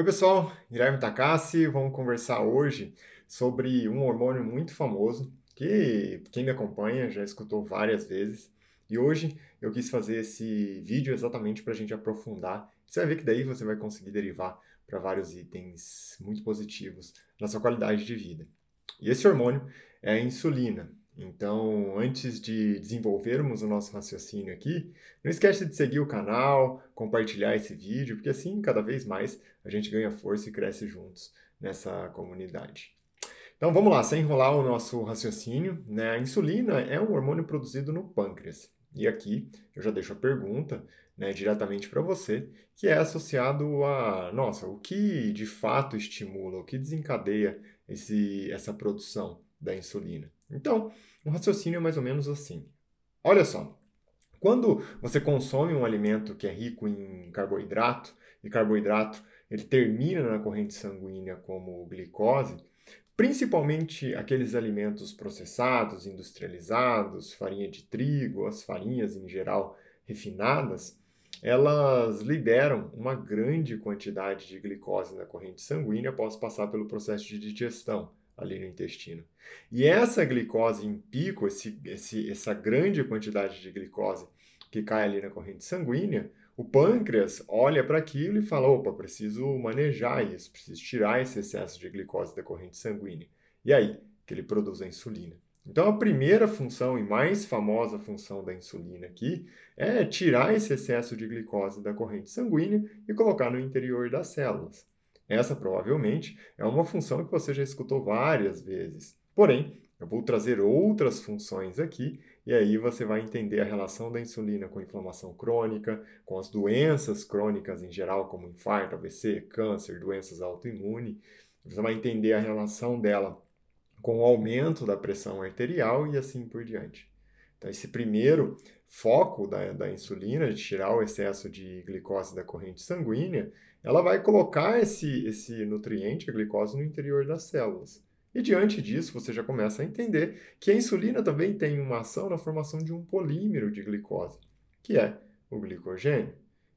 Oi, pessoal, Guilherme Takassi. Vamos conversar hoje sobre um hormônio muito famoso que quem me acompanha já escutou várias vezes. E hoje eu quis fazer esse vídeo exatamente para a gente aprofundar. Você vai ver que daí você vai conseguir derivar para vários itens muito positivos na sua qualidade de vida. E esse hormônio é a insulina. Então, antes de desenvolvermos o nosso raciocínio aqui, não esquece de seguir o canal, compartilhar esse vídeo, porque assim, cada vez mais, a gente ganha força e cresce juntos nessa comunidade. Então, vamos lá, sem enrolar o nosso raciocínio, né? A insulina é um hormônio produzido no pâncreas. E aqui eu já deixo a pergunta né, diretamente para você, que é associado a, nossa, o que de fato estimula, o que desencadeia esse, essa produção da insulina. Então, o raciocínio é mais ou menos assim. Olha só, quando você consome um alimento que é rico em carboidrato, e carboidrato ele termina na corrente sanguínea como glicose, principalmente aqueles alimentos processados, industrializados, farinha de trigo, as farinhas em geral refinadas, elas liberam uma grande quantidade de glicose na corrente sanguínea após passar pelo processo de digestão ali no intestino. E essa glicose em pico, esse, esse, essa grande quantidade de glicose que cai ali na corrente sanguínea, o pâncreas olha para aquilo e fala: opa, preciso manejar isso, preciso tirar esse excesso de glicose da corrente sanguínea. E aí que ele produz a insulina. Então, a primeira função e mais famosa função da insulina aqui é tirar esse excesso de glicose da corrente sanguínea e colocar no interior das células. Essa provavelmente é uma função que você já escutou várias vezes. Porém, eu vou trazer outras funções aqui e aí você vai entender a relação da insulina com inflamação crônica, com as doenças crônicas em geral, como infarto, AVC, câncer, doenças autoimunes. Você vai entender a relação dela com o aumento da pressão arterial e assim por diante. Então, esse primeiro foco da, da insulina, de tirar o excesso de glicose da corrente sanguínea, ela vai colocar esse, esse nutriente, a glicose, no interior das células. E diante disso, você já começa a entender que a insulina também tem uma ação na formação de um polímero de glicose, que é o glicogênio.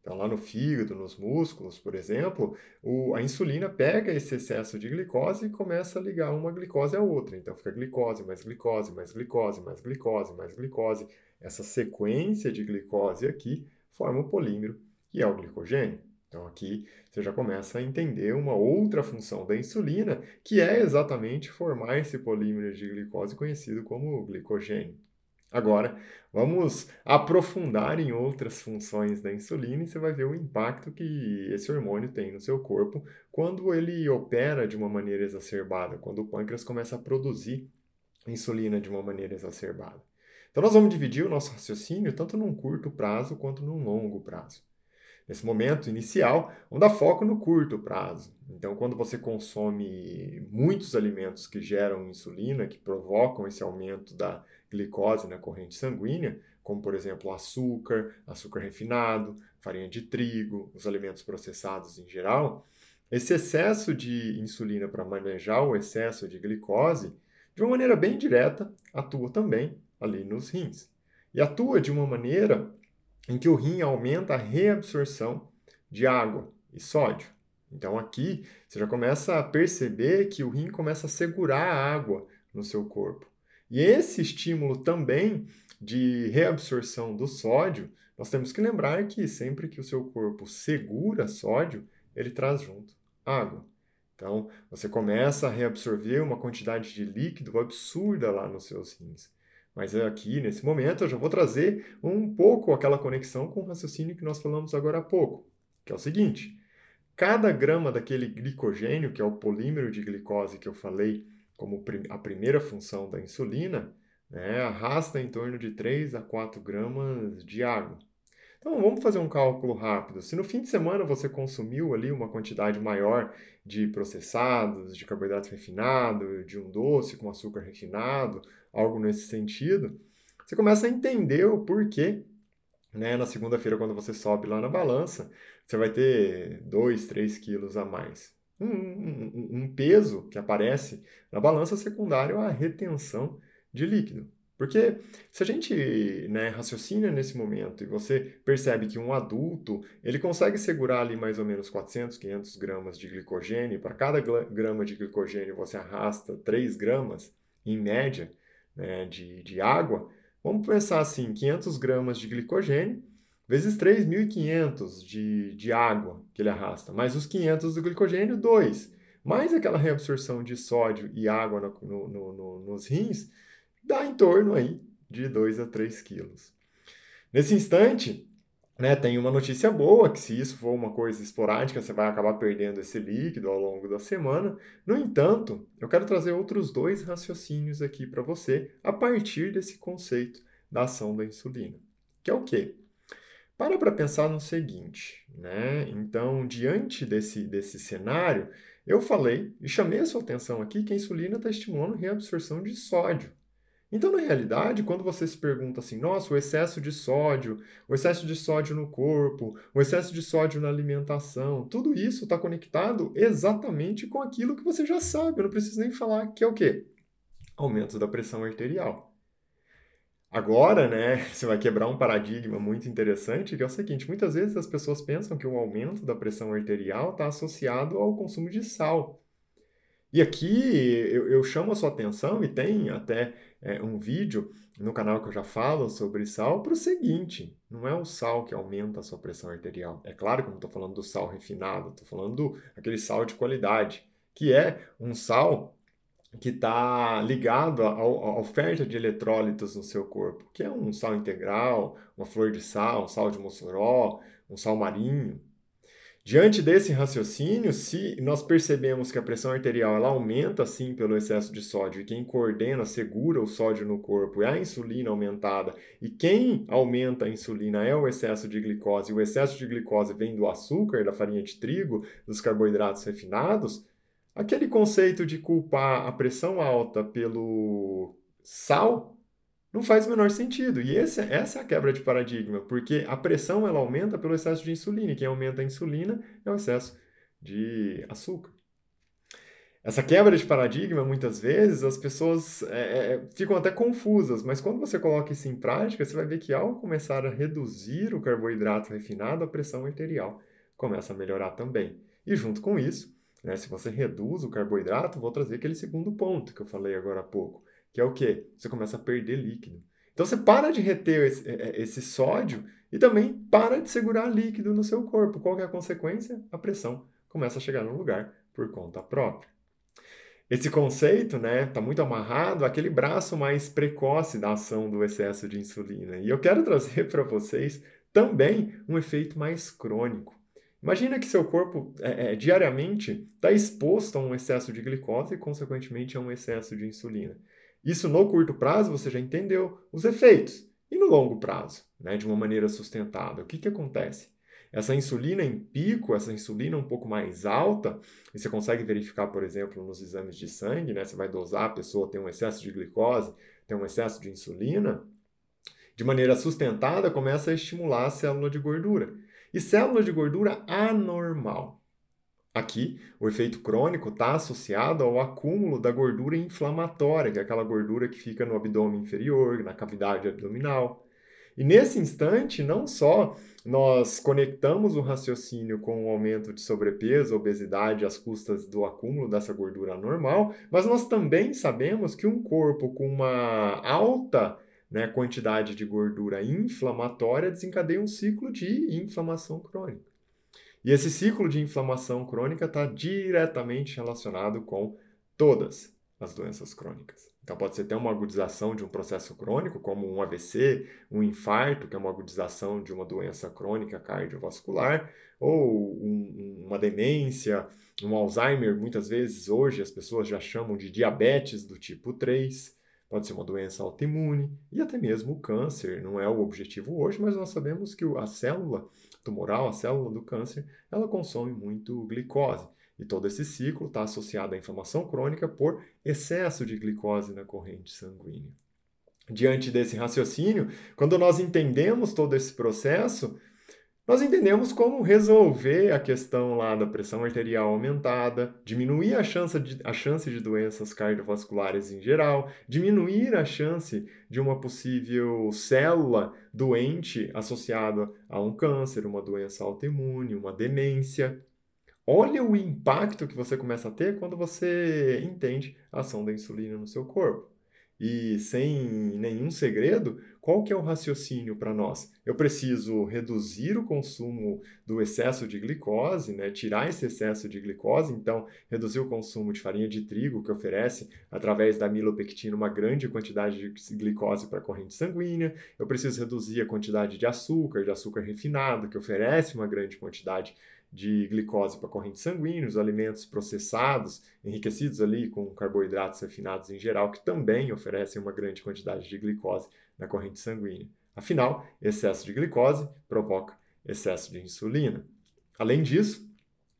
Então, lá no fígado, nos músculos, por exemplo, o, a insulina pega esse excesso de glicose e começa a ligar uma glicose à outra. Então, fica glicose, mais glicose, mais glicose, mais glicose, mais glicose. Essa sequência de glicose aqui forma o polímero, que é o glicogênio. Então, aqui você já começa a entender uma outra função da insulina, que é exatamente formar esse polímero de glicose conhecido como glicogênio. Agora, vamos aprofundar em outras funções da insulina e você vai ver o impacto que esse hormônio tem no seu corpo quando ele opera de uma maneira exacerbada, quando o pâncreas começa a produzir insulina de uma maneira exacerbada. Então, nós vamos dividir o nosso raciocínio tanto num curto prazo quanto num longo prazo. Nesse momento inicial, vamos dar foco no curto prazo. Então, quando você consome muitos alimentos que geram insulina, que provocam esse aumento da glicose na corrente sanguínea, como por exemplo açúcar, açúcar refinado, farinha de trigo, os alimentos processados em geral, esse excesso de insulina para manejar o excesso de glicose, de uma maneira bem direta, atua também ali nos rins. E atua de uma maneira em que o rim aumenta a reabsorção de água e sódio. Então aqui você já começa a perceber que o rim começa a segurar a água no seu corpo. E esse estímulo também de reabsorção do sódio, nós temos que lembrar que sempre que o seu corpo segura sódio, ele traz junto água. Então, você começa a reabsorver uma quantidade de líquido absurda lá nos seus rins. Mas aqui, nesse momento, eu já vou trazer um pouco aquela conexão com o raciocínio que nós falamos agora há pouco, que é o seguinte: cada grama daquele glicogênio, que é o polímero de glicose que eu falei como a primeira função da insulina, né, arrasta em torno de 3 a 4 gramas de água. Então vamos fazer um cálculo rápido. Se no fim de semana você consumiu ali uma quantidade maior de processados, de carboidrato refinado, de um doce com açúcar refinado, algo nesse sentido, você começa a entender o porquê. Né? Na segunda-feira, quando você sobe lá na balança, você vai ter 2, 3 quilos a mais. Um, um, um peso que aparece na balança secundária é a retenção de líquido. Porque se a gente né, raciocina nesse momento e você percebe que um adulto ele consegue segurar ali mais ou menos 400, 500 gramas de glicogênio, para cada grama de glicogênio você arrasta 3 gramas, em média, né, de, de água, vamos pensar assim, 500 gramas de glicogênio vezes 3.500 de, de água que ele arrasta, mais os 500 do glicogênio, 2. Mais aquela reabsorção de sódio e água no, no, no, nos rins, dá em torno aí de 2 a 3 quilos. Nesse instante, né, tem uma notícia boa, que se isso for uma coisa esporádica, você vai acabar perdendo esse líquido ao longo da semana. No entanto, eu quero trazer outros dois raciocínios aqui para você a partir desse conceito da ação da insulina. Que é o quê? Para para pensar no seguinte, né? Então, diante desse, desse cenário, eu falei e chamei a sua atenção aqui que a insulina está estimulando reabsorção de sódio. Então, na realidade, quando você se pergunta assim, nossa, o excesso de sódio, o excesso de sódio no corpo, o excesso de sódio na alimentação, tudo isso está conectado exatamente com aquilo que você já sabe, eu não preciso nem falar, que é o quê? Aumento da pressão arterial. Agora, né, você vai quebrar um paradigma muito interessante, que é o seguinte: muitas vezes as pessoas pensam que o aumento da pressão arterial está associado ao consumo de sal. E aqui eu, eu, chamo a sua atenção, e tem até é, um vídeo no canal que eu já falo sobre sal, para o seguinte: não é o sal que aumenta a sua pressão arterial. É claro que eu não estou falando do sal refinado, estou falando do, aquele sal de qualidade, que é um sal que está ligado à oferta de eletrólitos no seu corpo, que é um sal integral, uma flor de sal, um sal de Mossoró, um sal marinho. Diante desse raciocínio, se nós percebemos que a pressão arterial ela aumenta sim pelo excesso de sódio e quem coordena, segura o sódio no corpo é a insulina aumentada e quem aumenta a insulina é o excesso de glicose e o excesso de glicose vem do açúcar, da farinha de trigo, dos carboidratos refinados, aquele conceito de culpar a pressão alta pelo sal não faz o menor sentido. E esse, essa é a quebra de paradigma, porque a pressão ela aumenta pelo excesso de insulina, e quem aumenta a insulina é o excesso de açúcar. Essa quebra de paradigma, muitas vezes, as pessoas é, é, ficam até confusas, mas quando você coloca isso em prática, você vai ver que ao começar a reduzir o carboidrato refinado, a pressão arterial começa a melhorar também. E junto com isso, né, se você reduz o carboidrato, vou trazer aquele segundo ponto que eu falei agora há pouco que é o quê? Você começa a perder líquido. Então você para de reter esse, é, é, esse sódio e também para de segurar líquido no seu corpo. Qual é a consequência? A pressão começa a chegar no lugar por conta própria. Esse conceito está né, tá muito amarrado àquele braço mais precoce da ação do excesso de insulina. E eu quero trazer para vocês também um efeito mais crônico. Imagina que seu corpo é, é, diariamente está exposto a um excesso de glicose e, consequentemente, a um excesso de insulina. Isso no curto prazo você já entendeu os efeitos. E no longo prazo, né, de uma maneira sustentável, o que, que acontece? Essa insulina em pico, essa insulina um pouco mais alta, e você consegue verificar, por exemplo, nos exames de sangue, né? Você vai dosar, a pessoa tem um excesso de glicose, tem um excesso de insulina, de maneira sustentada, começa a estimular a célula de gordura. E célula de gordura anormal. Aqui, o efeito crônico está associado ao acúmulo da gordura inflamatória, que é aquela gordura que fica no abdômen inferior, na cavidade abdominal. E nesse instante, não só nós conectamos o raciocínio com o aumento de sobrepeso, obesidade às custas do acúmulo dessa gordura normal, mas nós também sabemos que um corpo com uma alta né, quantidade de gordura inflamatória desencadeia um ciclo de inflamação crônica. E esse ciclo de inflamação crônica está diretamente relacionado com todas as doenças crônicas. Então, pode ser até uma agudização de um processo crônico, como um AVC, um infarto, que é uma agudização de uma doença crônica cardiovascular, ou um, uma demência, um Alzheimer. Muitas vezes, hoje, as pessoas já chamam de diabetes do tipo 3 pode ser uma doença autoimune e até mesmo o câncer. Não é o objetivo hoje, mas nós sabemos que a célula tumoral, a célula do câncer, ela consome muito glicose. E todo esse ciclo está associado à inflamação crônica por excesso de glicose na corrente sanguínea. Diante desse raciocínio, quando nós entendemos todo esse processo, nós entendemos como resolver a questão lá da pressão arterial aumentada, diminuir a chance de, a chance de doenças cardiovasculares em geral, diminuir a chance de uma possível célula doente associada a um câncer, uma doença autoimune, uma demência. Olha o impacto que você começa a ter quando você entende a ação da insulina no seu corpo. E sem nenhum segredo, qual que é o raciocínio para nós? Eu preciso reduzir o consumo do excesso de glicose, né? tirar esse excesso de glicose, então reduzir o consumo de farinha de trigo, que oferece, através da milopectina, uma grande quantidade de glicose para a corrente sanguínea. Eu preciso reduzir a quantidade de açúcar, de açúcar refinado, que oferece uma grande quantidade de glicose para a corrente sanguínea, os alimentos processados, enriquecidos ali com carboidratos refinados em geral, que também oferecem uma grande quantidade de glicose na corrente sanguínea. Afinal, excesso de glicose provoca excesso de insulina. Além disso,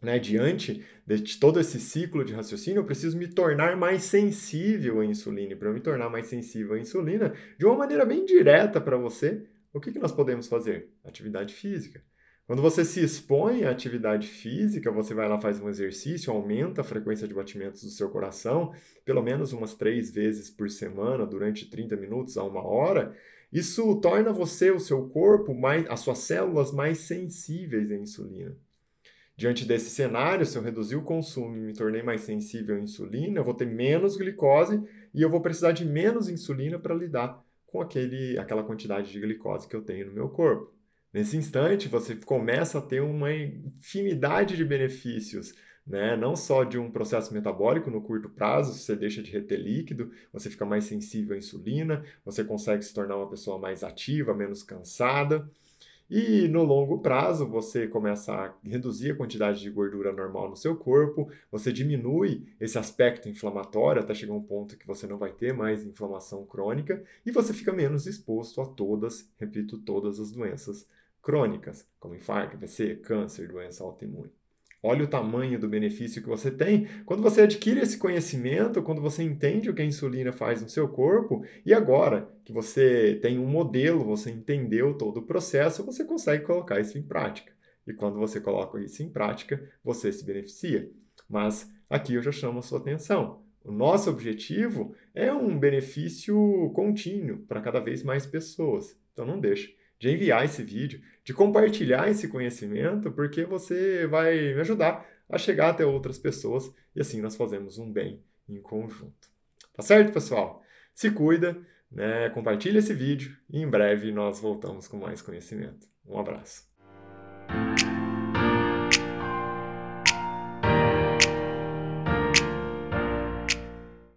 né, diante de todo esse ciclo de raciocínio, eu preciso me tornar mais sensível à insulina. E para me tornar mais sensível à insulina, de uma maneira bem direta para você, o que, que nós podemos fazer? Atividade física. Quando você se expõe à atividade física, você vai lá, faz um exercício, aumenta a frequência de batimentos do seu coração, pelo menos umas três vezes por semana, durante 30 minutos a uma hora, isso torna você, o seu corpo, mais, as suas células mais sensíveis à insulina. Diante desse cenário, se eu reduzir o consumo e me tornei mais sensível à insulina, eu vou ter menos glicose e eu vou precisar de menos insulina para lidar com aquele, aquela quantidade de glicose que eu tenho no meu corpo. Nesse instante, você começa a ter uma infinidade de benefícios, né? não só de um processo metabólico no curto prazo, você deixa de reter líquido, você fica mais sensível à insulina, você consegue se tornar uma pessoa mais ativa, menos cansada. E no longo prazo, você começa a reduzir a quantidade de gordura normal no seu corpo, você diminui esse aspecto inflamatório até chegar um ponto que você não vai ter mais inflamação crônica e você fica menos exposto a todas, repito, todas as doenças crônicas, como infarto, AVC, câncer, doença autoimune. Olha o tamanho do benefício que você tem quando você adquire esse conhecimento, quando você entende o que a insulina faz no seu corpo e agora que você tem um modelo, você entendeu todo o processo, você consegue colocar isso em prática. E quando você coloca isso em prática, você se beneficia. Mas aqui eu já chamo a sua atenção. O nosso objetivo é um benefício contínuo para cada vez mais pessoas. Então não deixe de enviar esse vídeo, de compartilhar esse conhecimento, porque você vai me ajudar a chegar até outras pessoas e assim nós fazemos um bem em conjunto. Tá certo, pessoal? Se cuida, né? compartilha esse vídeo e em breve nós voltamos com mais conhecimento. Um abraço.